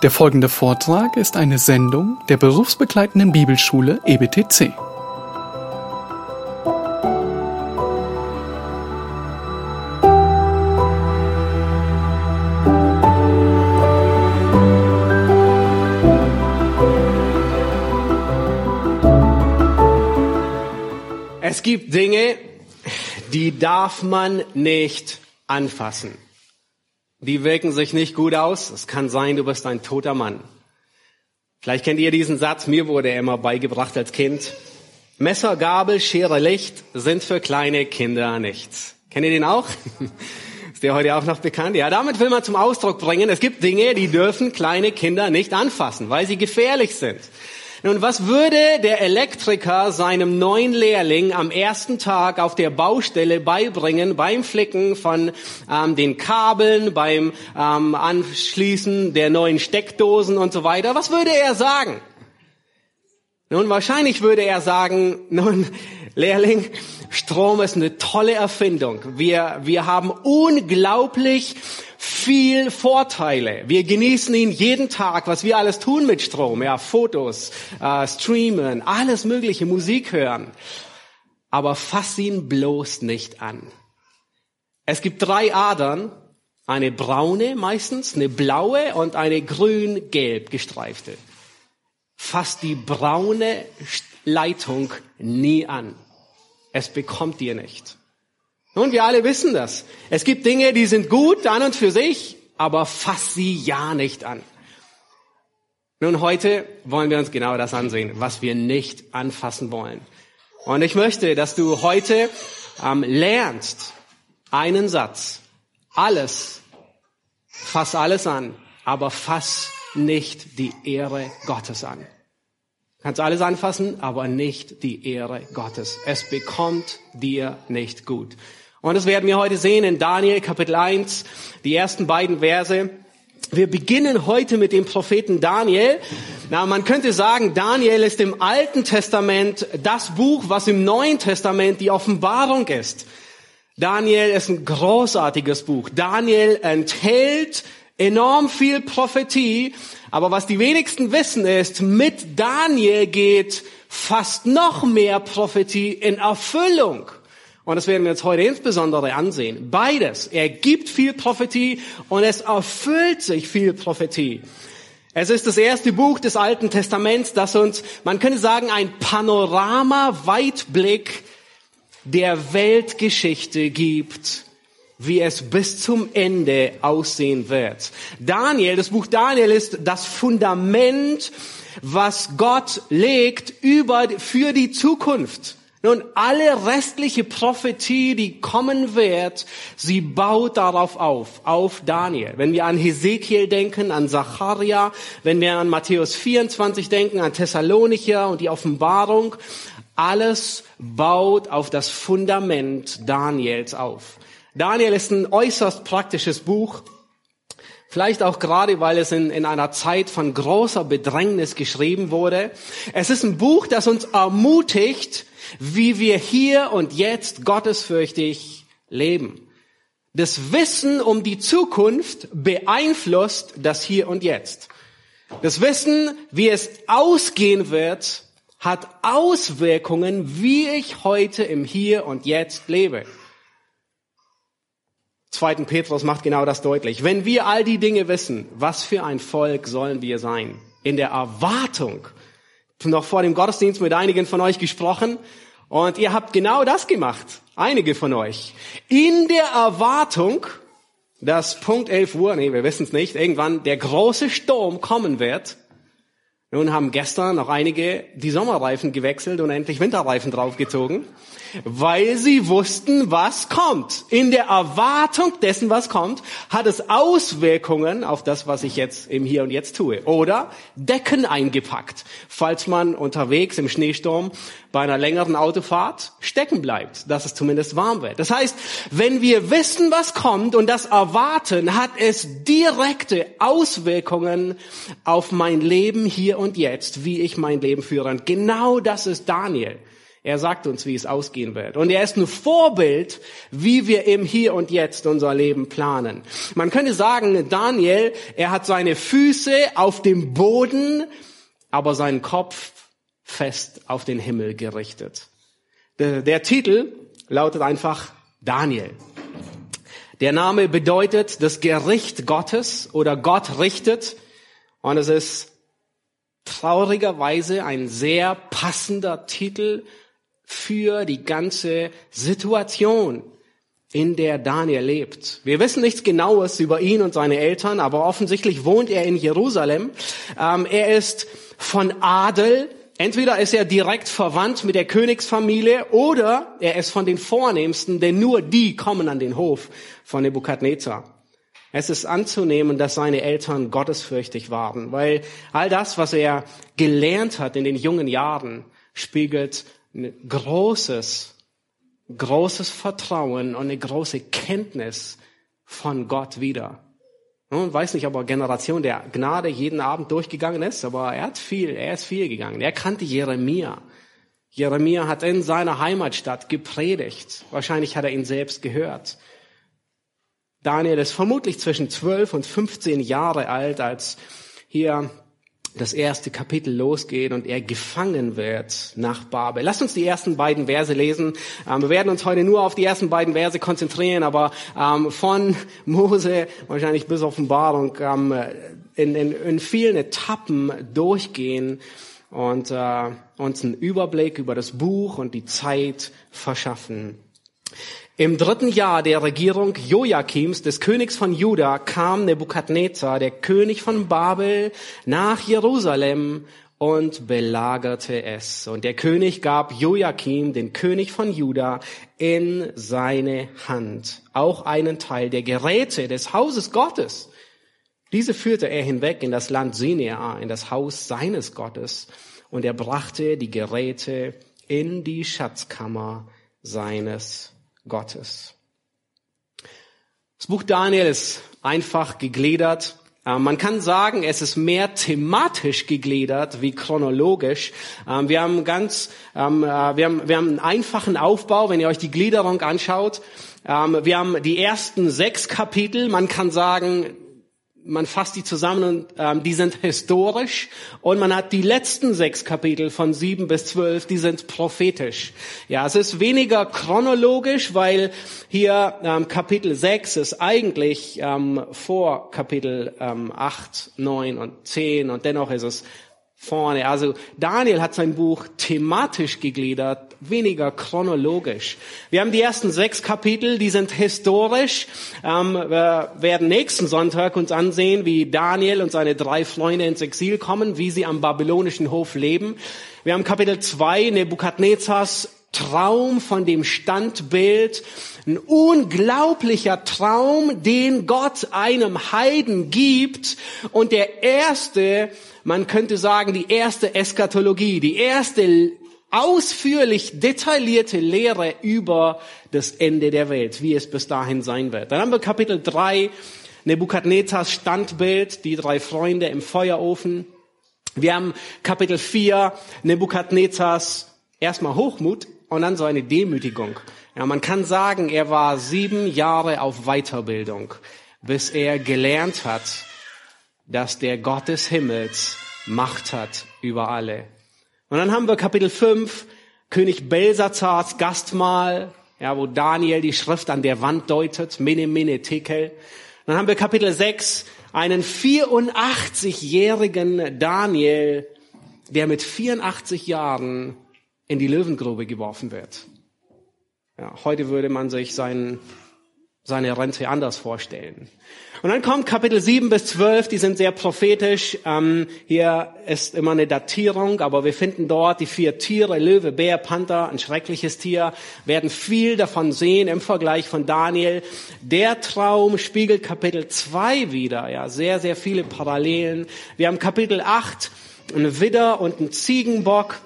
Der folgende Vortrag ist eine Sendung der berufsbegleitenden Bibelschule EBTC. Es gibt Dinge, die darf man nicht anfassen. Die wirken sich nicht gut aus. Es kann sein, du bist ein toter Mann. Vielleicht kennt ihr diesen Satz, mir wurde er immer beigebracht als Kind. Messer, Gabel, Schere, Licht sind für kleine Kinder nichts. Kennt ihr den auch? Ist der heute auch noch bekannt? Ja, damit will man zum Ausdruck bringen, es gibt Dinge, die dürfen kleine Kinder nicht anfassen, weil sie gefährlich sind. Nun, was würde der Elektriker seinem neuen Lehrling am ersten Tag auf der Baustelle beibringen beim Flicken von ähm, den Kabeln, beim ähm, Anschließen der neuen Steckdosen und so weiter? Was würde er sagen? Nun, wahrscheinlich würde er sagen, nun, Lehrling, Strom ist eine tolle Erfindung. Wir, wir haben unglaublich viel Vorteile. Wir genießen ihn jeden Tag, was wir alles tun mit Strom. Ja, Fotos, äh, streamen, alles mögliche, Musik hören. Aber fass ihn bloß nicht an. Es gibt drei Adern, eine braune meistens, eine blaue und eine grün-gelb gestreifte. Fass die braune Leitung nie an. Es bekommt dir nicht. Nun, wir alle wissen das. Es gibt Dinge, die sind gut an und für sich, aber fass sie ja nicht an. Nun, heute wollen wir uns genau das ansehen, was wir nicht anfassen wollen. Und ich möchte, dass du heute ähm, lernst einen Satz. Alles, fass alles an, aber fass nicht die Ehre Gottes an. Kannst alles anfassen, aber nicht die Ehre Gottes. Es bekommt dir nicht gut. Und das werden wir heute sehen in Daniel Kapitel 1, die ersten beiden Verse. Wir beginnen heute mit dem Propheten Daniel. Na, man könnte sagen, Daniel ist im Alten Testament das Buch, was im Neuen Testament die Offenbarung ist. Daniel ist ein großartiges Buch. Daniel enthält enorm viel Prophetie, aber was die wenigsten wissen ist, mit Daniel geht fast noch mehr Prophetie in Erfüllung. Und das werden wir uns heute insbesondere ansehen. Beides. Er gibt viel Prophetie und es erfüllt sich viel Prophetie. Es ist das erste Buch des Alten Testaments, das uns, man könnte sagen, ein Panorama-Weitblick der Weltgeschichte gibt, wie es bis zum Ende aussehen wird. Daniel, das Buch Daniel ist das Fundament, was Gott legt über, für die Zukunft. Nun, alle restliche Prophetie, die kommen wird, sie baut darauf auf, auf Daniel. Wenn wir an Hesekiel denken, an Zacharia, wenn wir an Matthäus 24 denken, an Thessalonicher und die Offenbarung, alles baut auf das Fundament Daniels auf. Daniel ist ein äußerst praktisches Buch. Vielleicht auch gerade, weil es in, in einer Zeit von großer Bedrängnis geschrieben wurde. Es ist ein Buch, das uns ermutigt, wie wir hier und jetzt gottesfürchtig leben. Das Wissen um die Zukunft beeinflusst das Hier und Jetzt. Das Wissen, wie es ausgehen wird, hat Auswirkungen, wie ich heute im Hier und Jetzt lebe. Zweiten Petrus macht genau das deutlich. Wenn wir all die Dinge wissen, was für ein Volk sollen wir sein? In der Erwartung. Noch vor dem Gottesdienst mit einigen von euch gesprochen und ihr habt genau das gemacht. Einige von euch. In der Erwartung, dass Punkt 11 Uhr, nee, wir wissen es nicht, irgendwann der große Sturm kommen wird. Nun haben gestern noch einige die Sommerreifen gewechselt und endlich Winterreifen draufgezogen weil sie wussten, was kommt. In der Erwartung dessen, was kommt, hat es Auswirkungen auf das, was ich jetzt im Hier und Jetzt tue. Oder Decken eingepackt, falls man unterwegs im Schneesturm bei einer längeren Autofahrt stecken bleibt, dass es zumindest warm wird. Das heißt, wenn wir wissen, was kommt und das erwarten, hat es direkte Auswirkungen auf mein Leben hier und jetzt, wie ich mein Leben führe. Und genau das ist Daniel. Er sagt uns, wie es ausgehen wird. Und er ist ein Vorbild, wie wir im Hier und Jetzt unser Leben planen. Man könnte sagen, Daniel, er hat seine Füße auf dem Boden, aber seinen Kopf fest auf den Himmel gerichtet. Der, der Titel lautet einfach Daniel. Der Name bedeutet das Gericht Gottes oder Gott richtet. Und es ist traurigerweise ein sehr passender Titel für die ganze Situation, in der Daniel lebt. Wir wissen nichts Genaues über ihn und seine Eltern, aber offensichtlich wohnt er in Jerusalem. Ähm, er ist von Adel. Entweder ist er direkt verwandt mit der Königsfamilie oder er ist von den Vornehmsten, denn nur die kommen an den Hof von Nebukadnezar. Es ist anzunehmen, dass seine Eltern gottesfürchtig waren, weil all das, was er gelernt hat in den jungen Jahren, spiegelt ein großes, großes Vertrauen und eine große Kenntnis von Gott wieder. Und weiß nicht, ob er Generation der Gnade jeden Abend durchgegangen ist, aber er hat viel, er ist viel gegangen. Er kannte Jeremia. Jeremia hat in seiner Heimatstadt gepredigt. Wahrscheinlich hat er ihn selbst gehört. Daniel ist vermutlich zwischen 12 und 15 Jahre alt, als hier das erste Kapitel losgeht und er gefangen wird nach Babel. Lasst uns die ersten beiden Verse lesen. Ähm, wir werden uns heute nur auf die ersten beiden Verse konzentrieren, aber ähm, von Mose wahrscheinlich bis Offenbarung ähm, in, in, in vielen Etappen durchgehen und äh, uns einen Überblick über das Buch und die Zeit verschaffen. Im dritten Jahr der Regierung Joachims, des Königs von Juda, kam Nebukadnezar, der König von Babel, nach Jerusalem und belagerte es. Und der König gab Joachim, den König von Juda, in seine Hand auch einen Teil der Geräte des Hauses Gottes. Diese führte er hinweg in das Land Sinea, in das Haus seines Gottes, und er brachte die Geräte in die Schatzkammer seines Gottes. Das Buch Daniel ist einfach gegliedert. Äh, man kann sagen, es ist mehr thematisch gegliedert wie chronologisch. Ähm, wir haben ganz, ähm, äh, wir haben, wir haben einen einfachen Aufbau, wenn ihr euch die Gliederung anschaut. Ähm, wir haben die ersten sechs Kapitel. Man kann sagen, man fasst die zusammen und ähm, die sind historisch und man hat die letzten sechs Kapitel von sieben bis zwölf, die sind prophetisch. Ja, es ist weniger chronologisch, weil hier ähm, Kapitel sechs ist eigentlich ähm, vor Kapitel ähm, acht, neun und zehn und dennoch ist es vorne. Also Daniel hat sein Buch thematisch gegliedert, weniger chronologisch. Wir haben die ersten sechs Kapitel, die sind historisch. Ähm, wir werden nächsten Sonntag uns ansehen, wie Daniel und seine drei Freunde ins Exil kommen, wie sie am babylonischen Hof leben. Wir haben Kapitel zwei, Nebukadnezars Traum von dem Standbild, ein unglaublicher Traum, den Gott einem Heiden gibt und der erste man könnte sagen, die erste Eskatologie, die erste ausführlich detaillierte Lehre über das Ende der Welt, wie es bis dahin sein wird. Dann haben wir Kapitel 3, Nebukadnezars Standbild, die drei Freunde im Feuerofen. Wir haben Kapitel 4, Nebukadnezars erstmal Hochmut und dann so eine Demütigung. Ja, man kann sagen, er war sieben Jahre auf Weiterbildung, bis er gelernt hat, dass der Gott des Himmels Macht hat über alle. Und dann haben wir Kapitel 5, König Belsazars Gastmahl, ja, wo Daniel die Schrift an der Wand deutet, Mene, Mene, Tekel. Dann haben wir Kapitel 6, einen 84-jährigen Daniel, der mit 84 Jahren in die Löwengrube geworfen wird. Ja, heute würde man sich sein, seine Rente anders vorstellen. Und dann kommt Kapitel 7 bis 12, die sind sehr prophetisch. Ähm, hier ist immer eine Datierung, aber wir finden dort die vier Tiere, Löwe, Bär, Panther, ein schreckliches Tier, werden viel davon sehen im Vergleich von Daniel. Der Traum spiegelt Kapitel 2 wieder, ja, sehr, sehr viele Parallelen. Wir haben Kapitel 8, ein Widder und ein Ziegenbock.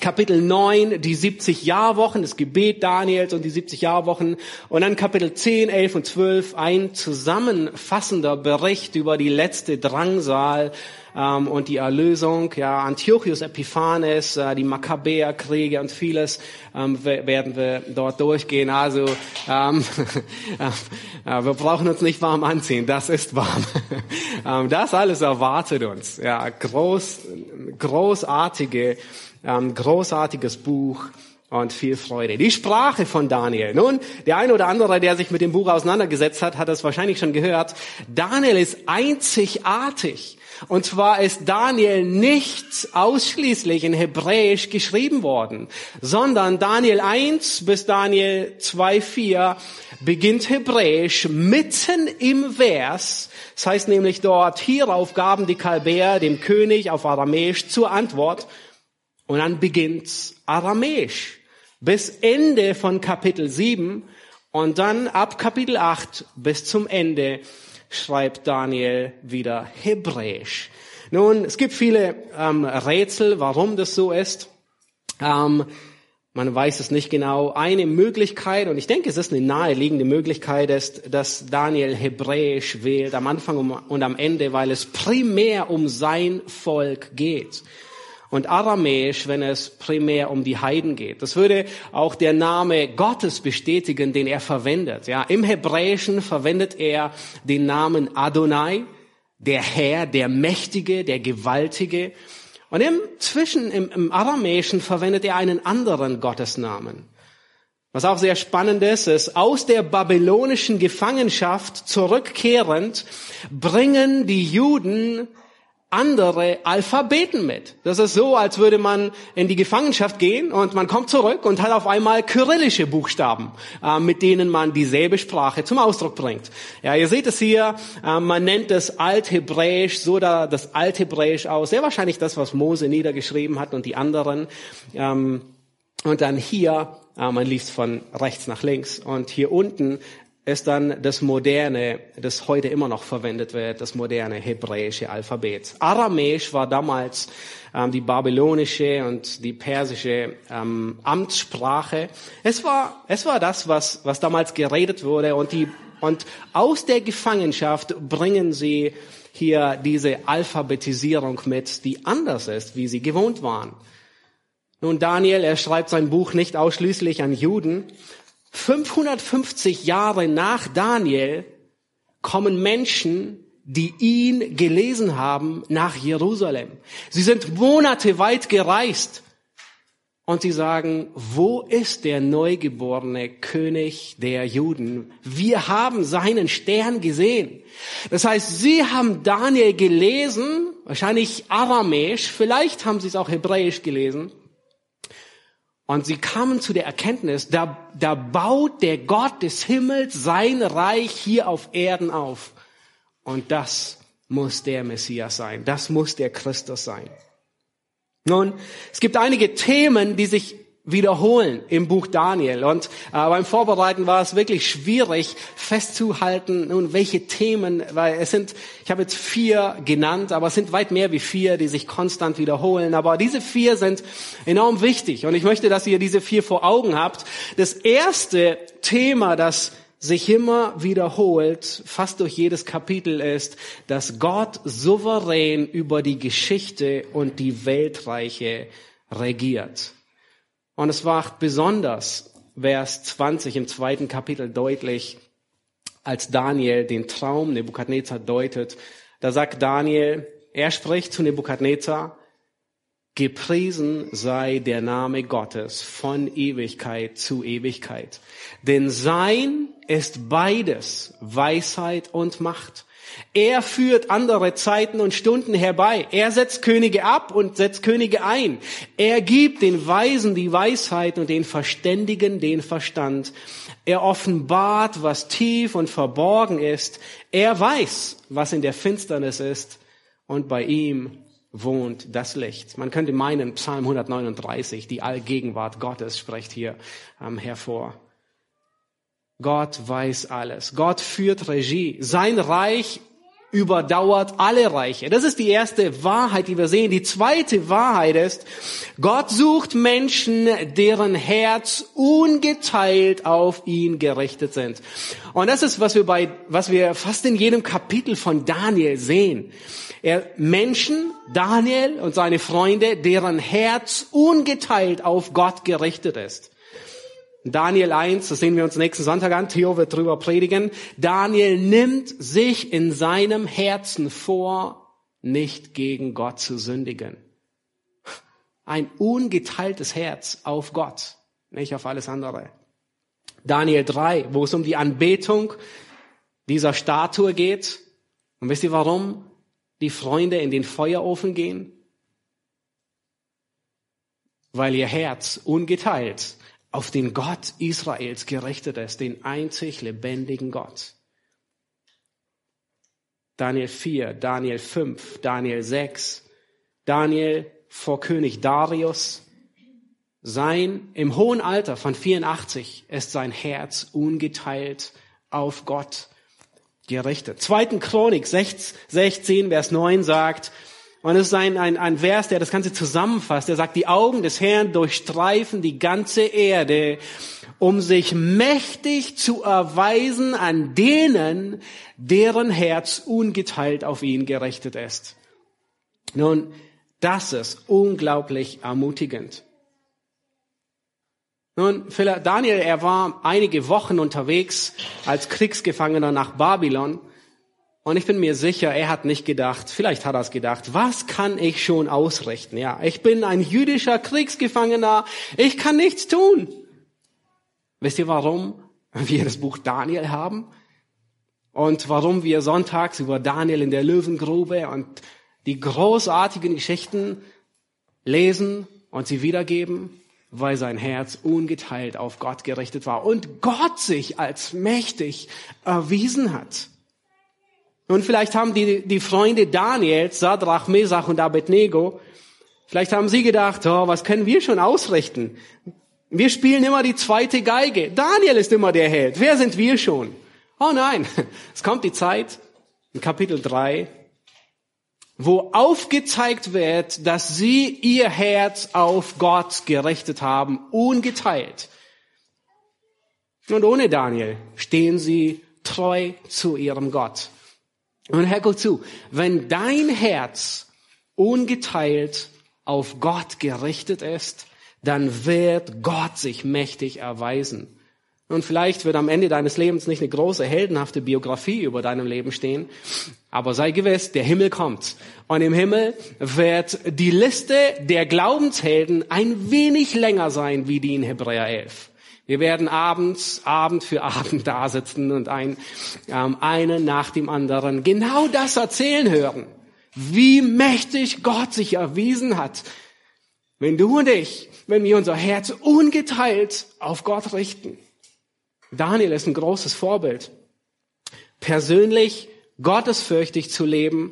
Kapitel 9, die 70 Jahrwochen, das Gebet Daniels und die 70 Jahrwochen. Und dann Kapitel 10, 11 und 12, ein zusammenfassender Bericht über die letzte Drangsal ähm, und die Erlösung. Ja, Antiochus Epiphanes, äh, die Makkabäerkriege und vieles ähm, werden wir dort durchgehen. Also ähm, äh, wir brauchen uns nicht warm anziehen, das ist warm. ähm, das alles erwartet uns. Ja, groß, großartige ähm, großartiges Buch und viel Freude. Die Sprache von Daniel. Nun, der eine oder andere, der sich mit dem Buch auseinandergesetzt hat, hat es wahrscheinlich schon gehört. Daniel ist einzigartig. Und zwar ist Daniel nicht ausschließlich in Hebräisch geschrieben worden, sondern Daniel 1 bis Daniel 2, 4 beginnt Hebräisch mitten im Vers. Das heißt nämlich dort, hierauf gaben die Kalbäer dem König auf Aramäisch zur Antwort. Und dann beginnt's Aramäisch bis Ende von Kapitel 7 und dann ab Kapitel 8 bis zum Ende schreibt Daniel wieder Hebräisch. Nun, es gibt viele ähm, Rätsel, warum das so ist. Ähm, man weiß es nicht genau. Eine Möglichkeit, und ich denke, es ist eine naheliegende Möglichkeit, ist, dass Daniel Hebräisch wählt am Anfang und am Ende, weil es primär um sein Volk geht und Aramäisch, wenn es primär um die Heiden geht. Das würde auch der Name Gottes bestätigen, den er verwendet. Ja, im Hebräischen verwendet er den Namen Adonai, der Herr, der Mächtige, der Gewaltige. Und im Zwischen, im, im Aramäischen verwendet er einen anderen Gottesnamen. Was auch sehr spannend ist, ist, aus der babylonischen Gefangenschaft zurückkehrend bringen die Juden andere Alphabeten mit. Das ist so, als würde man in die Gefangenschaft gehen und man kommt zurück und hat auf einmal kyrillische Buchstaben, äh, mit denen man dieselbe Sprache zum Ausdruck bringt. Ja, ihr seht es hier, äh, man nennt es Althebräisch, so da das Althebräisch aus, sehr wahrscheinlich das, was Mose niedergeschrieben hat und die anderen. Ähm, und dann hier, äh, man liest von rechts nach links und hier unten ist dann das moderne, das heute immer noch verwendet wird, das moderne hebräische Alphabet. Aramäisch war damals ähm, die babylonische und die persische ähm, Amtssprache. Es war, es war das, was, was damals geredet wurde und die, und aus der Gefangenschaft bringen sie hier diese Alphabetisierung mit, die anders ist, wie sie gewohnt waren. Nun, Daniel, er schreibt sein Buch nicht ausschließlich an Juden, 550 Jahre nach Daniel kommen Menschen, die ihn gelesen haben, nach Jerusalem. Sie sind Monate weit gereist und sie sagen, wo ist der neugeborene König der Juden? Wir haben seinen Stern gesehen. Das heißt, sie haben Daniel gelesen, wahrscheinlich aramäisch, vielleicht haben sie es auch hebräisch gelesen. Und sie kamen zu der Erkenntnis, da, da baut der Gott des Himmels sein Reich hier auf Erden auf. Und das muss der Messias sein. Das muss der Christus sein. Nun, es gibt einige Themen, die sich wiederholen im Buch Daniel. Und äh, beim Vorbereiten war es wirklich schwierig festzuhalten, nun welche Themen, weil es sind, ich habe jetzt vier genannt, aber es sind weit mehr wie vier, die sich konstant wiederholen. Aber diese vier sind enorm wichtig und ich möchte, dass ihr diese vier vor Augen habt. Das erste Thema, das sich immer wiederholt, fast durch jedes Kapitel ist, dass Gott souverän über die Geschichte und die Weltreiche regiert. Und es macht besonders Vers 20 im zweiten Kapitel deutlich, als Daniel den Traum Nebukadnezar deutet. Da sagt Daniel, er spricht zu Nebukadnezar, Gepriesen sei der Name Gottes von Ewigkeit zu Ewigkeit. Denn sein ist beides Weisheit und Macht. Er führt andere Zeiten und Stunden herbei. Er setzt Könige ab und setzt Könige ein. Er gibt den Weisen die Weisheit und den Verständigen den Verstand. Er offenbart, was tief und verborgen ist. Er weiß, was in der Finsternis ist. Und bei ihm wohnt das Licht. Man könnte meinen, Psalm 139, die Allgegenwart Gottes spricht hier ähm, hervor. Gott weiß alles. Gott führt Regie. Sein Reich überdauert alle Reiche. Das ist die erste Wahrheit, die wir sehen. Die zweite Wahrheit ist, Gott sucht Menschen, deren Herz ungeteilt auf ihn gerichtet sind. Und das ist, was wir bei, was wir fast in jedem Kapitel von Daniel sehen. Er, Menschen, Daniel und seine Freunde, deren Herz ungeteilt auf Gott gerichtet ist. Daniel 1, das sehen wir uns nächsten Sonntag an, Theo wird drüber predigen. Daniel nimmt sich in seinem Herzen vor, nicht gegen Gott zu sündigen. Ein ungeteiltes Herz auf Gott, nicht auf alles andere. Daniel 3, wo es um die Anbetung dieser Statue geht. Und wisst ihr warum die Freunde in den Feuerofen gehen? Weil ihr Herz ungeteilt auf den Gott Israels gerichtet ist, den einzig lebendigen Gott. Daniel 4, Daniel 5, Daniel 6, Daniel vor König Darius. Sein, im hohen Alter von 84 ist sein Herz ungeteilt auf Gott gerichtet. Zweiten Chronik 16, Vers 9 sagt, und es ist ein, ein, ein Vers, der das Ganze zusammenfasst. Er sagt, die Augen des Herrn durchstreifen die ganze Erde, um sich mächtig zu erweisen an denen, deren Herz ungeteilt auf ihn gerichtet ist. Nun, das ist unglaublich ermutigend. Nun, Daniel, er war einige Wochen unterwegs als Kriegsgefangener nach Babylon und ich bin mir sicher, er hat nicht gedacht, vielleicht hat er es gedacht, was kann ich schon ausrichten? Ja, ich bin ein jüdischer Kriegsgefangener, ich kann nichts tun. Wisst ihr, warum wir das Buch Daniel haben? Und warum wir sonntags über Daniel in der Löwengrube und die großartigen Geschichten lesen und sie wiedergeben? Weil sein Herz ungeteilt auf Gott gerichtet war und Gott sich als mächtig erwiesen hat. Und vielleicht haben die, die Freunde Daniels, Sadrach, Mesach und Abednego, vielleicht haben sie gedacht, oh, was können wir schon ausrichten? Wir spielen immer die zweite Geige. Daniel ist immer der Held. Wer sind wir schon? Oh nein, es kommt die Zeit, in Kapitel 3, wo aufgezeigt wird, dass sie ihr Herz auf Gott gerichtet haben, ungeteilt. Und ohne Daniel stehen sie treu zu ihrem Gott. Und Herr, guck zu, wenn dein Herz ungeteilt auf Gott gerichtet ist, dann wird Gott sich mächtig erweisen. Und vielleicht wird am Ende deines Lebens nicht eine große heldenhafte Biografie über deinem Leben stehen, aber sei gewiss, der Himmel kommt. Und im Himmel wird die Liste der Glaubenshelden ein wenig länger sein wie die in Hebräer 11. Wir werden abends, Abend für Abend da sitzen und ein, ähm, einen nach dem anderen genau das erzählen hören, wie mächtig Gott sich erwiesen hat. Wenn du und ich, wenn wir unser Herz ungeteilt auf Gott richten. Daniel ist ein großes Vorbild. Persönlich gottesfürchtig zu leben,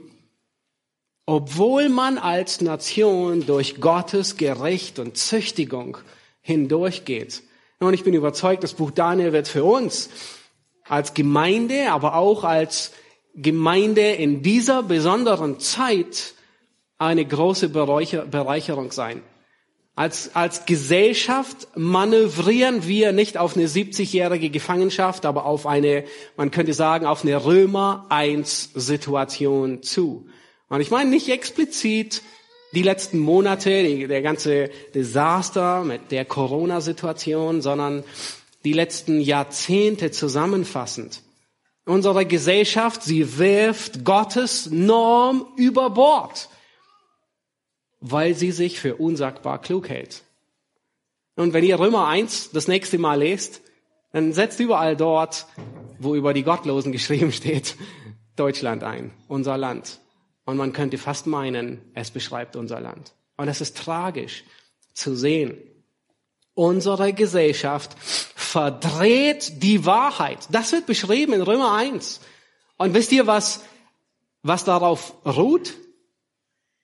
obwohl man als Nation durch Gottes Gericht und Züchtigung hindurchgeht. Und ich bin überzeugt, das Buch Daniel wird für uns als Gemeinde, aber auch als Gemeinde in dieser besonderen Zeit eine große Bereicherung sein. Als, als Gesellschaft manövrieren wir nicht auf eine 70-jährige Gefangenschaft, aber auf eine, man könnte sagen, auf eine Römer 1 Situation zu. Und ich meine nicht explizit die letzten Monate, die, der ganze Desaster mit der Corona-Situation, sondern die letzten Jahrzehnte zusammenfassend. Unsere Gesellschaft, sie wirft Gottes Norm über Bord, weil sie sich für unsagbar klug hält. Und wenn ihr Römer 1 das nächste Mal lest, dann setzt überall dort, wo über die Gottlosen geschrieben steht, Deutschland ein, unser Land. Und man könnte fast meinen, es beschreibt unser Land. Und es ist tragisch zu sehen. Unsere Gesellschaft verdreht die Wahrheit. Das wird beschrieben in Römer 1. Und wisst ihr, was, was darauf ruht?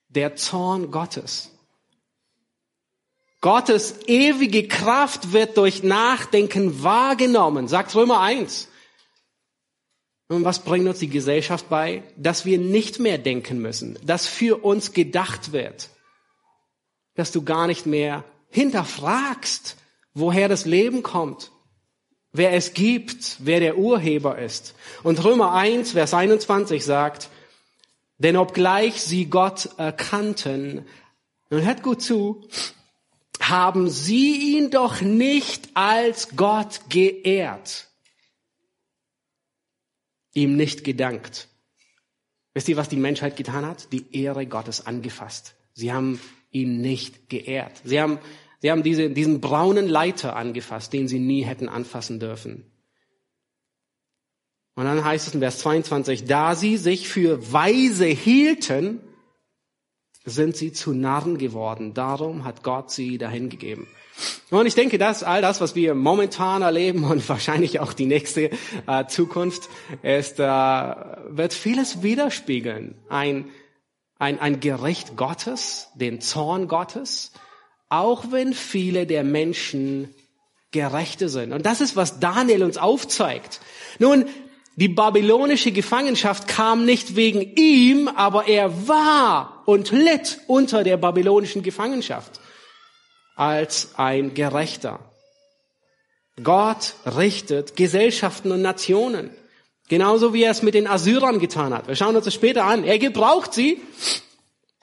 Der Zorn Gottes. Gottes ewige Kraft wird durch Nachdenken wahrgenommen, sagt Römer 1. Und was bringt uns die Gesellschaft bei? Dass wir nicht mehr denken müssen, dass für uns gedacht wird, dass du gar nicht mehr hinterfragst, woher das Leben kommt, wer es gibt, wer der Urheber ist. Und Römer 1, Vers 21 sagt, denn obgleich sie Gott erkannten, und hört gut zu, haben sie ihn doch nicht als Gott geehrt ihm nicht gedankt. Wisst ihr, was die Menschheit getan hat? Die Ehre Gottes angefasst. Sie haben ihn nicht geehrt. Sie haben, sie haben diese, diesen braunen Leiter angefasst, den sie nie hätten anfassen dürfen. Und dann heißt es in Vers 22, da sie sich für weise hielten, sind sie zu Narren geworden. Darum hat Gott sie dahingegeben. Und ich denke, dass all das, was wir momentan erleben und wahrscheinlich auch die nächste äh, Zukunft ist, äh, wird vieles widerspiegeln. Ein, ein, ein Gericht Gottes, den Zorn Gottes, auch wenn viele der Menschen Gerechte sind. Und das ist, was Daniel uns aufzeigt. Nun, die babylonische Gefangenschaft kam nicht wegen ihm, aber er war und litt unter der babylonischen Gefangenschaft als ein Gerechter. Gott richtet Gesellschaften und Nationen. Genauso wie er es mit den Assyrern getan hat. Wir schauen uns das später an. Er gebraucht sie.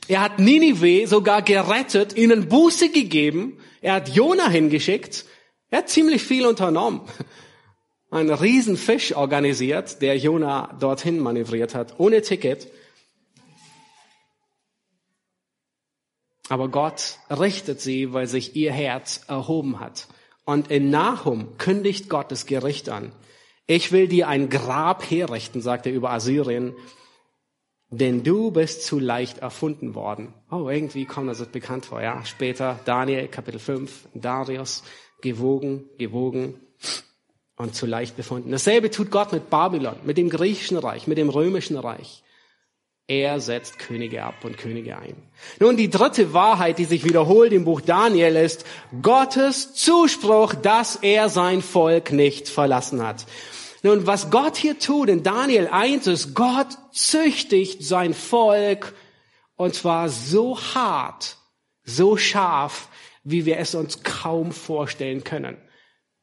Er hat Ninive sogar gerettet, ihnen Buße gegeben. Er hat Jona hingeschickt. Er hat ziemlich viel unternommen. Einen Riesenfisch organisiert, der Jona dorthin manövriert hat, ohne Ticket. Aber Gott richtet sie, weil sich ihr Herz erhoben hat. Und in Nahum kündigt Gott das Gericht an. Ich will dir ein Grab herrichten, sagt er über Assyrien, denn du bist zu leicht erfunden worden. Oh, irgendwie kommt das bekannt vor, ja. Später Daniel, Kapitel 5, Darius, gewogen, gewogen und zu leicht befunden. Dasselbe tut Gott mit Babylon, mit dem griechischen Reich, mit dem römischen Reich. Er setzt Könige ab und Könige ein. Nun, die dritte Wahrheit, die sich wiederholt im Buch Daniel ist Gottes Zuspruch, dass er sein Volk nicht verlassen hat. Nun, was Gott hier tut in Daniel 1 ist, Gott züchtigt sein Volk und zwar so hart, so scharf, wie wir es uns kaum vorstellen können.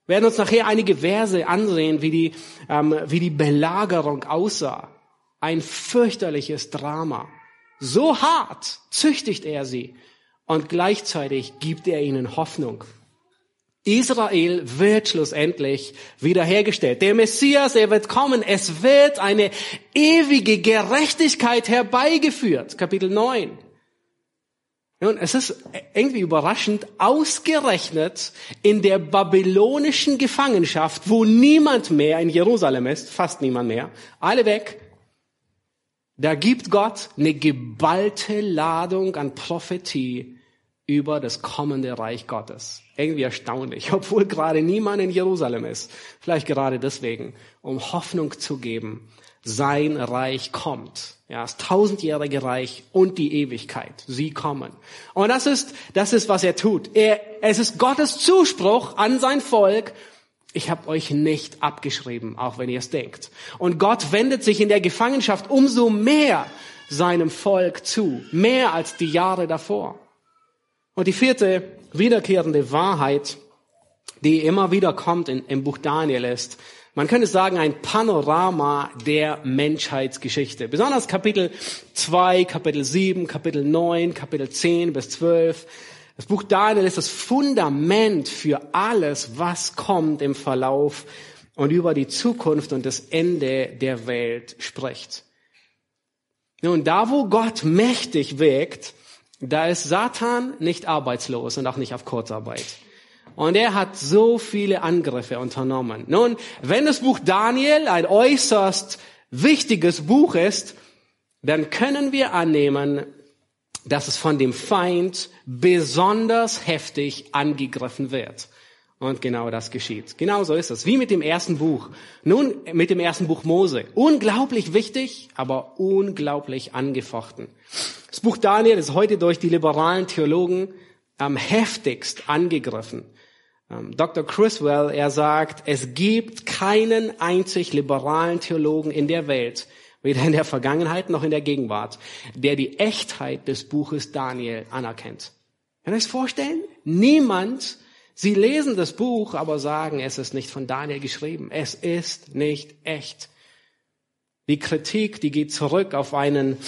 Wir werden uns nachher einige Verse ansehen, wie die, ähm, wie die Belagerung aussah ein fürchterliches Drama. So hart züchtigt er sie und gleichzeitig gibt er ihnen Hoffnung. Israel wird schlussendlich wiederhergestellt. Der Messias, er wird kommen. Es wird eine ewige Gerechtigkeit herbeigeführt. Kapitel 9. Nun, es ist irgendwie überraschend, ausgerechnet in der babylonischen Gefangenschaft, wo niemand mehr in Jerusalem ist, fast niemand mehr, alle weg, da gibt Gott eine geballte Ladung an Prophetie über das kommende Reich Gottes. Irgendwie erstaunlich, obwohl gerade niemand in Jerusalem ist. Vielleicht gerade deswegen, um Hoffnung zu geben. Sein Reich kommt. Ja, das tausendjährige Reich und die Ewigkeit. Sie kommen. Und das ist, das ist, was er tut. Er, es ist Gottes Zuspruch an sein Volk ich habe euch nicht abgeschrieben, auch wenn ihr es denkt. Und Gott wendet sich in der Gefangenschaft umso mehr seinem Volk zu, mehr als die Jahre davor. Und die vierte wiederkehrende Wahrheit, die immer wieder kommt in, im Buch Daniel ist, man könnte sagen, ein Panorama der Menschheitsgeschichte. Besonders Kapitel 2, Kapitel 7, Kapitel 9, Kapitel 10 bis 12 das Buch Daniel ist das Fundament für alles, was kommt im Verlauf und über die Zukunft und das Ende der Welt spricht. Nun, da wo Gott mächtig wirkt, da ist Satan nicht arbeitslos und auch nicht auf Kurzarbeit. Und er hat so viele Angriffe unternommen. Nun, wenn das Buch Daniel ein äußerst wichtiges Buch ist, dann können wir annehmen, dass es von dem Feind besonders heftig angegriffen wird. Und genau das geschieht. Genau so ist es. Wie mit dem ersten Buch. Nun, mit dem ersten Buch Mose. Unglaublich wichtig, aber unglaublich angefochten. Das Buch Daniel ist heute durch die liberalen Theologen am heftigst angegriffen. Ähm, Dr. Criswell, er sagt, es gibt keinen einzig liberalen Theologen in der Welt, weder in der Vergangenheit noch in der Gegenwart, der die Echtheit des Buches Daniel anerkennt. Kann ihr euch vorstellen? Niemand, sie lesen das Buch, aber sagen, es ist nicht von Daniel geschrieben. Es ist nicht echt. Die Kritik, die geht zurück auf einen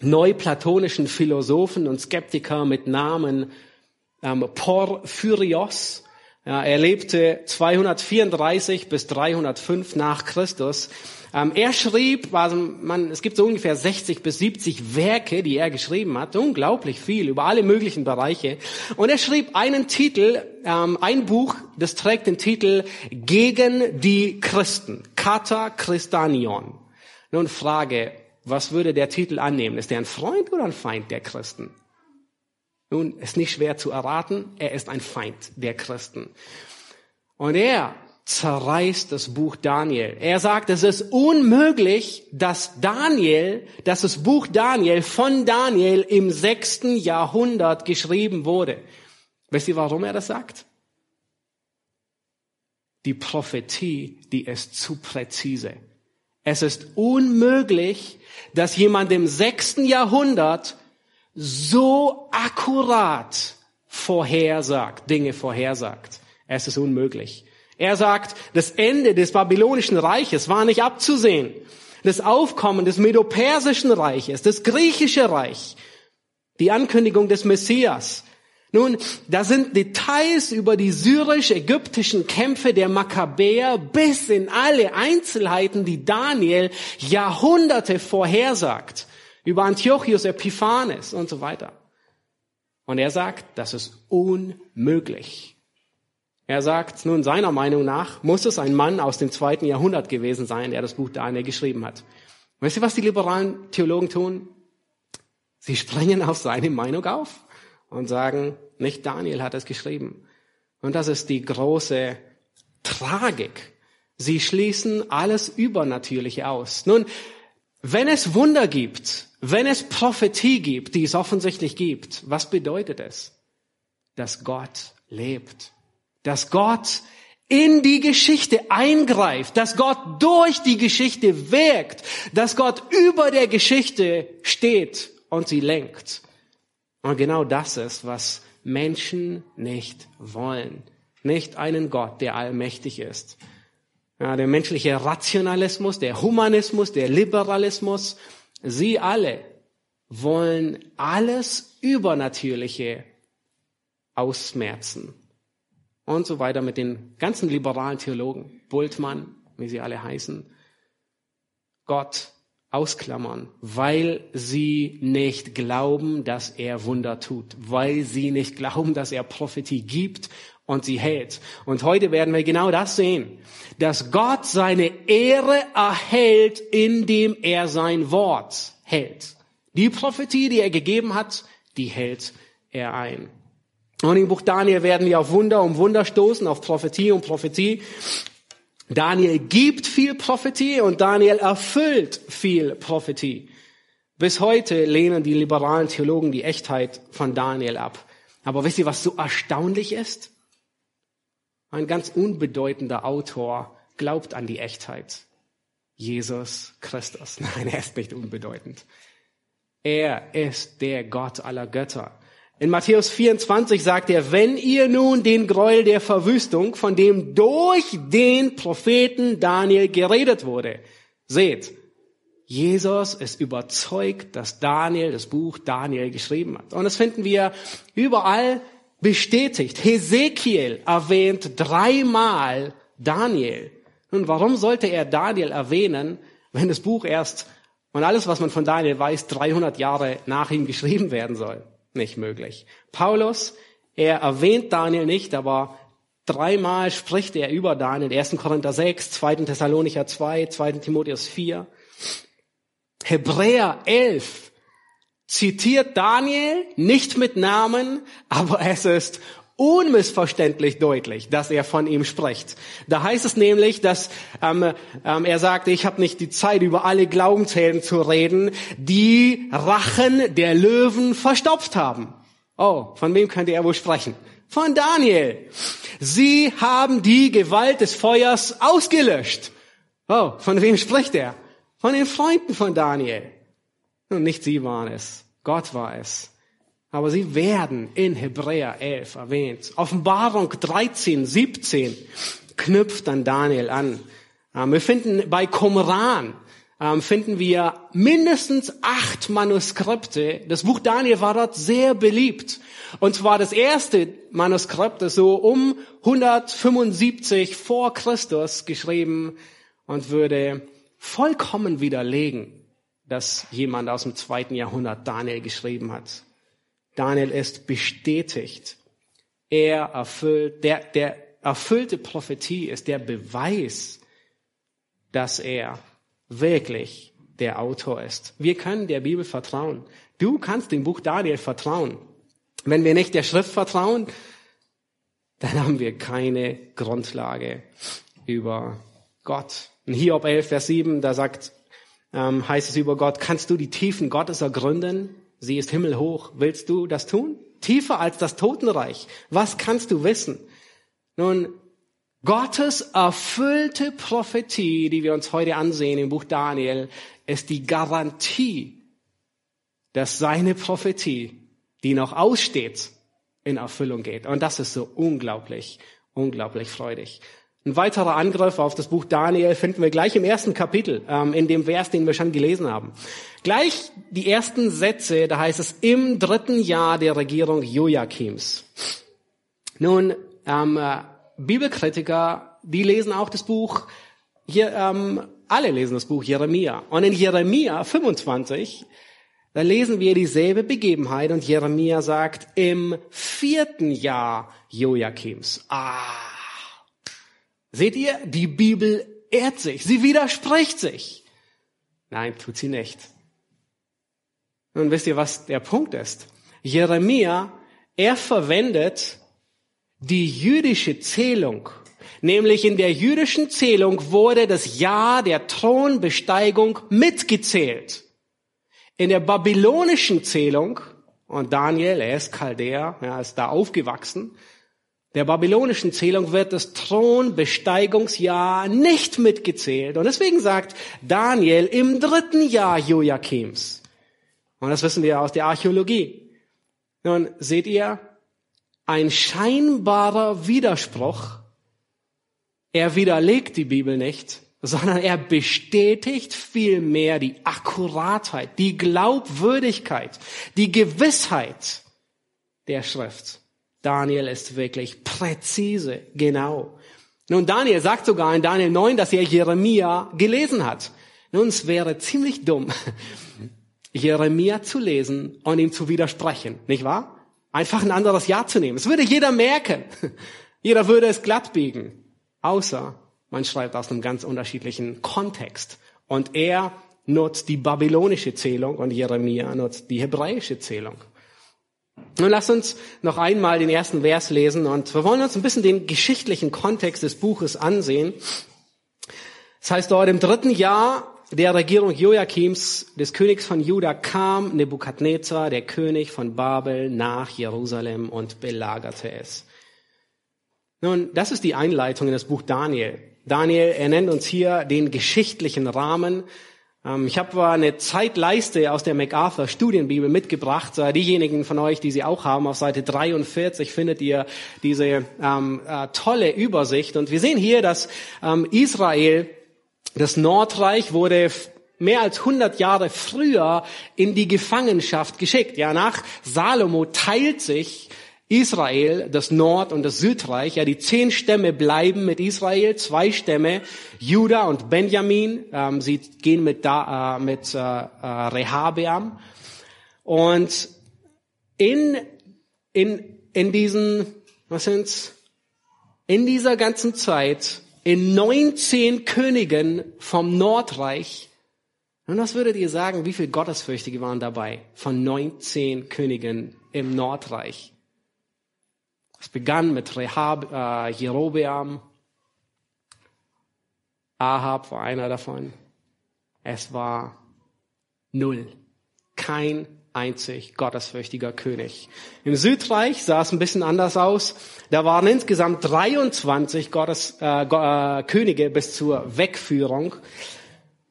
neuplatonischen Philosophen und Skeptiker mit Namen ähm, Porphyrios. Ja, er lebte 234 bis 305 nach Christus. Ähm, er schrieb, also man, es gibt so ungefähr 60 bis 70 Werke, die er geschrieben hat, unglaublich viel über alle möglichen Bereiche. Und er schrieb einen Titel, ähm, ein Buch, das trägt den Titel Gegen die Christen, Kata Christanion. Nun Frage, was würde der Titel annehmen? Ist er ein Freund oder ein Feind der Christen? Nun, ist nicht schwer zu erraten, er ist ein Feind der Christen. Und er zerreißt das Buch Daniel. Er sagt, es ist unmöglich, dass Daniel, dass das Buch Daniel von Daniel im sechsten Jahrhundert geschrieben wurde. Wisst ihr, warum er das sagt? Die Prophetie, die ist zu präzise. Es ist unmöglich, dass jemand im sechsten Jahrhundert so akkurat vorhersagt, Dinge vorhersagt. Es ist unmöglich. Er sagt, das Ende des babylonischen Reiches war nicht abzusehen. Das Aufkommen des Medo-Persischen Reiches, das griechische Reich, die Ankündigung des Messias. Nun, da sind Details über die syrisch-ägyptischen Kämpfe der Makkabäer bis in alle Einzelheiten, die Daniel Jahrhunderte vorhersagt über Antiochus Epiphanes und so weiter. Und er sagt, das ist unmöglich. Er sagt, nun seiner Meinung nach muss es ein Mann aus dem zweiten Jahrhundert gewesen sein, der das Buch Daniel geschrieben hat. Weißt du, was die liberalen Theologen tun? Sie springen auf seine Meinung auf und sagen, nicht Daniel hat es geschrieben. Und das ist die große Tragik. Sie schließen alles Übernatürliche aus. Nun, wenn es Wunder gibt, wenn es Prophetie gibt, die es offensichtlich gibt, was bedeutet es? Dass Gott lebt. Dass Gott in die Geschichte eingreift, dass Gott durch die Geschichte wirkt, dass Gott über der Geschichte steht und sie lenkt. Und genau das ist, was Menschen nicht wollen. Nicht einen Gott, der allmächtig ist. Ja, der menschliche Rationalismus, der Humanismus, der Liberalismus, Sie alle wollen alles Übernatürliche ausmerzen. Und so weiter mit den ganzen liberalen Theologen, Bultmann, wie sie alle heißen, Gott ausklammern, weil sie nicht glauben, dass er Wunder tut, weil sie nicht glauben, dass er Prophetie gibt und sie hält. Und heute werden wir genau das sehen, dass Gott seine Ehre erhält, indem er sein Wort hält. Die Prophetie, die er gegeben hat, die hält er ein. Und im Buch Daniel werden wir auf Wunder um Wunder stoßen, auf Prophetie um Prophetie. Daniel gibt viel Prophetie und Daniel erfüllt viel Prophetie. Bis heute lehnen die liberalen Theologen die Echtheit von Daniel ab. Aber wisst ihr, was so erstaunlich ist? Ein ganz unbedeutender Autor glaubt an die Echtheit. Jesus Christus. Nein, er ist nicht unbedeutend. Er ist der Gott aller Götter. In Matthäus 24 sagt er, wenn ihr nun den Gräuel der Verwüstung, von dem durch den Propheten Daniel geredet wurde, seht, Jesus ist überzeugt, dass Daniel das Buch Daniel geschrieben hat. Und das finden wir überall bestätigt. Hesekiel erwähnt dreimal Daniel. Nun, warum sollte er Daniel erwähnen, wenn das Buch erst und alles, was man von Daniel weiß, 300 Jahre nach ihm geschrieben werden soll? Nicht möglich. Paulus, er erwähnt Daniel nicht, aber dreimal spricht er über Daniel. 1. Korinther 6, 2. Thessalonicher 2, 2. Timotheus 4. Hebräer 11 zitiert Daniel nicht mit Namen, aber es ist unmissverständlich deutlich, dass er von ihm spricht. Da heißt es nämlich, dass ähm, ähm, er sagte, ich habe nicht die Zeit, über alle Glaubenshelden zu reden, die Rachen der Löwen verstopft haben. Oh, von wem könnte er wohl sprechen? Von Daniel. Sie haben die Gewalt des Feuers ausgelöscht. Oh, von wem spricht er? Von den Freunden von Daniel. Und nicht sie waren es. Gott war es. Aber sie werden in Hebräer 11 erwähnt. Offenbarung 13, 17 knüpft an Daniel an. Ähm, wir finden bei Qumran ähm, finden wir mindestens acht Manuskripte. Das Buch Daniel war dort sehr beliebt. Und zwar das erste Manuskript, das so um 175 vor Christus geschrieben und würde vollkommen widerlegen, dass jemand aus dem zweiten Jahrhundert Daniel geschrieben hat. Daniel ist bestätigt. Er erfüllt, der, der erfüllte Prophetie ist der Beweis, dass er wirklich der Autor ist. Wir können der Bibel vertrauen. Du kannst dem Buch Daniel vertrauen. Wenn wir nicht der Schrift vertrauen, dann haben wir keine Grundlage über Gott. In Hiob 11, Vers 7, da sagt, ähm, heißt es über Gott, kannst du die Tiefen Gottes ergründen? Sie ist himmelhoch. Willst du das tun? Tiefer als das Totenreich. Was kannst du wissen? Nun, Gottes erfüllte Prophetie, die wir uns heute ansehen im Buch Daniel, ist die Garantie, dass seine Prophetie, die noch aussteht, in Erfüllung geht. Und das ist so unglaublich, unglaublich freudig. Ein weiterer Angriff auf das Buch Daniel finden wir gleich im ersten Kapitel, ähm, in dem Vers, den wir schon gelesen haben. Gleich die ersten Sätze, da heißt es im dritten Jahr der Regierung Joachims. Nun, ähm, äh, Bibelkritiker, die lesen auch das Buch, hier, ähm, alle lesen das Buch Jeremia. Und in Jeremia 25, da lesen wir dieselbe Begebenheit und Jeremia sagt, im vierten Jahr Joachims. Ah. Seht ihr, die Bibel ehrt sich, sie widerspricht sich. Nein, tut sie nicht. Nun wisst ihr, was der Punkt ist. Jeremia, er verwendet die jüdische Zählung. Nämlich in der jüdischen Zählung wurde das Jahr der Thronbesteigung mitgezählt. In der babylonischen Zählung, und Daniel, er ist Chaldäer, er ist da aufgewachsen, der babylonischen Zählung wird das Thronbesteigungsjahr nicht mitgezählt. Und deswegen sagt Daniel im dritten Jahr Joachims. Und das wissen wir aus der Archäologie. Nun seht ihr, ein scheinbarer Widerspruch. Er widerlegt die Bibel nicht, sondern er bestätigt vielmehr die Akkuratheit, die Glaubwürdigkeit, die Gewissheit der Schrift. Daniel ist wirklich präzise, genau. Nun, Daniel sagt sogar in Daniel 9, dass er Jeremia gelesen hat. Nun, es wäre ziemlich dumm, Jeremia zu lesen und ihm zu widersprechen, nicht wahr? einfach ein anderes Jahr zu nehmen. Es würde jeder merken. Jeder würde es glatt biegen. Außer man schreibt aus einem ganz unterschiedlichen Kontext. Und er nutzt die babylonische Zählung und Jeremia nutzt die hebräische Zählung. Nun lasst uns noch einmal den ersten Vers lesen und wir wollen uns ein bisschen den geschichtlichen Kontext des Buches ansehen. Das heißt dort im dritten Jahr der Regierung Joachims, des Königs von Juda, kam Nebukadnezar, der König von Babel, nach Jerusalem und belagerte es. Nun, das ist die Einleitung in das Buch Daniel. Daniel, er nennt uns hier den geschichtlichen Rahmen. Ähm, ich habe eine Zeitleiste aus der MacArthur Studienbibel mitgebracht. Diejenigen von euch, die sie auch haben, auf Seite 43 findet ihr diese ähm, äh, tolle Übersicht. Und wir sehen hier, dass ähm, Israel das Nordreich wurde mehr als 100 Jahre früher in die Gefangenschaft geschickt. Ja, nach Salomo teilt sich Israel, das Nord- und das Südreich. Ja, die zehn Stämme bleiben mit Israel, zwei Stämme, Juda und Benjamin. Ähm, sie gehen mit, da, äh, mit äh, äh, Rehabeam. Und in, in, in diesen, was sind's? In dieser ganzen Zeit in 19 Königen vom Nordreich. Und was würdet ihr sagen, wie viele Gottesfürchtige waren dabei von 19 Königen im Nordreich? Es begann mit Rehab, äh, Jerobeam. Ahab war einer davon. Es war null. Kein einzig gottesfürchtiger König. Im Südreich sah es ein bisschen anders aus. Da waren insgesamt 23 Gottes, äh, äh, Könige bis zur Wegführung.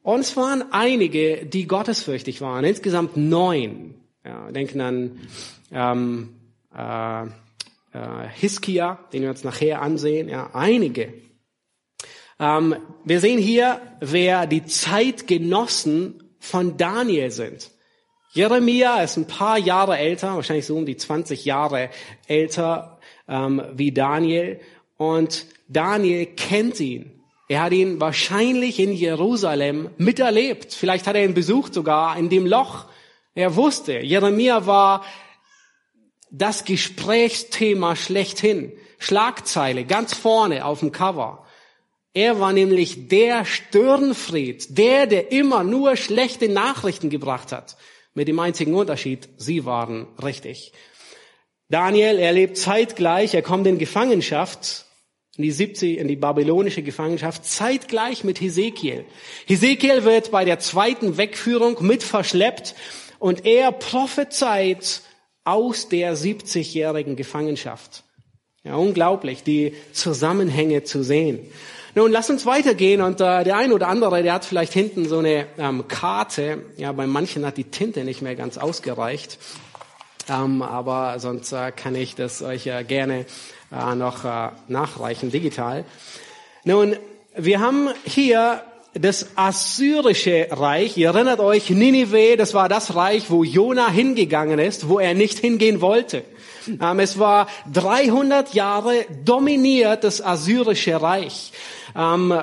Und es waren einige, die gottesfürchtig waren. Insgesamt neun. Ja, denken an ähm, äh, äh, Hiskia, den wir uns nachher ansehen. Ja, einige. Ähm, wir sehen hier, wer die Zeitgenossen von Daniel sind. Jeremia ist ein paar Jahre älter, wahrscheinlich so um die 20 Jahre älter ähm, wie Daniel. Und Daniel kennt ihn. Er hat ihn wahrscheinlich in Jerusalem miterlebt. Vielleicht hat er ihn besucht sogar in dem Loch. Er wusste, Jeremia war das Gesprächsthema schlechthin. Schlagzeile ganz vorne auf dem Cover. Er war nämlich der Störenfried, der, der immer nur schlechte Nachrichten gebracht hat. Mit dem einzigen Unterschied, sie waren richtig. Daniel, er lebt zeitgleich, er kommt in Gefangenschaft, in die 70, in die babylonische Gefangenschaft, zeitgleich mit Hesekiel. Hesekiel wird bei der zweiten Wegführung mit verschleppt und er prophezeit aus der 70-jährigen Gefangenschaft. Ja, unglaublich, die Zusammenhänge zu sehen. Nun, lass uns weitergehen und äh, der ein oder andere, der hat vielleicht hinten so eine ähm, Karte. Ja, bei manchen hat die Tinte nicht mehr ganz ausgereicht. Ähm, aber sonst äh, kann ich das euch äh, gerne äh, noch äh, nachreichen, digital. Nun, wir haben hier das assyrische Reich. Ihr erinnert euch, Ninive, das war das Reich, wo Jona hingegangen ist, wo er nicht hingehen wollte. Ähm, es war 300 Jahre dominiert das assyrische Reich. Ähm,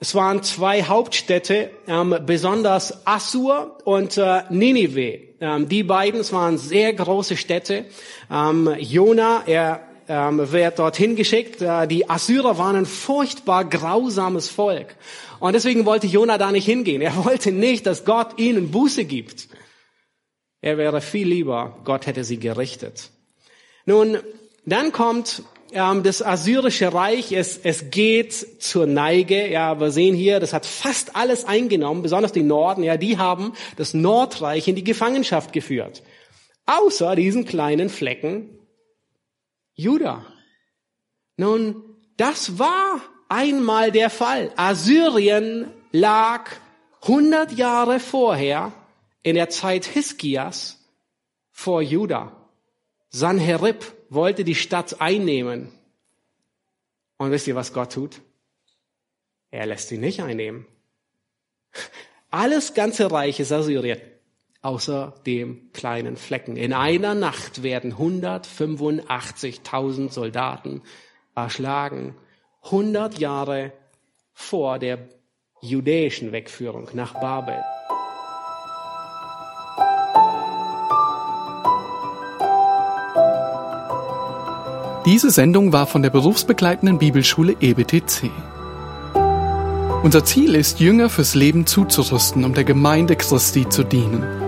es waren zwei Hauptstädte, ähm, besonders Assur und äh, Ninive. Die beiden, es waren sehr große Städte. Jona, er ähm, wird dorthin geschickt. Äh, die Assyrer waren ein furchtbar grausames Volk. Und deswegen wollte Jona da nicht hingehen. Er wollte nicht, dass Gott ihnen Buße gibt. Er wäre viel lieber, Gott hätte sie gerichtet. Nun, dann kommt ähm, das assyrische Reich, es, es geht zur Neige. Ja, wir sehen hier, das hat fast alles eingenommen, besonders die Norden. Ja, die haben das Nordreich in die Gefangenschaft geführt. Außer diesen kleinen Flecken Juda. Nun, das war einmal der Fall. Assyrien lag 100 Jahre vorher in der Zeit Hiskias vor Juda. Sanherib wollte die Stadt einnehmen. Und wisst ihr, was Gott tut? Er lässt sie nicht einnehmen. Alles ganze Reich ist Assyrien, außer dem kleinen Flecken. In einer Nacht werden 185.000 Soldaten erschlagen. 100 Jahre vor der jüdischen Wegführung nach Babel. Diese Sendung war von der berufsbegleitenden Bibelschule EBTC. Unser Ziel ist, Jünger fürs Leben zuzurüsten, um der Gemeinde Christi zu dienen.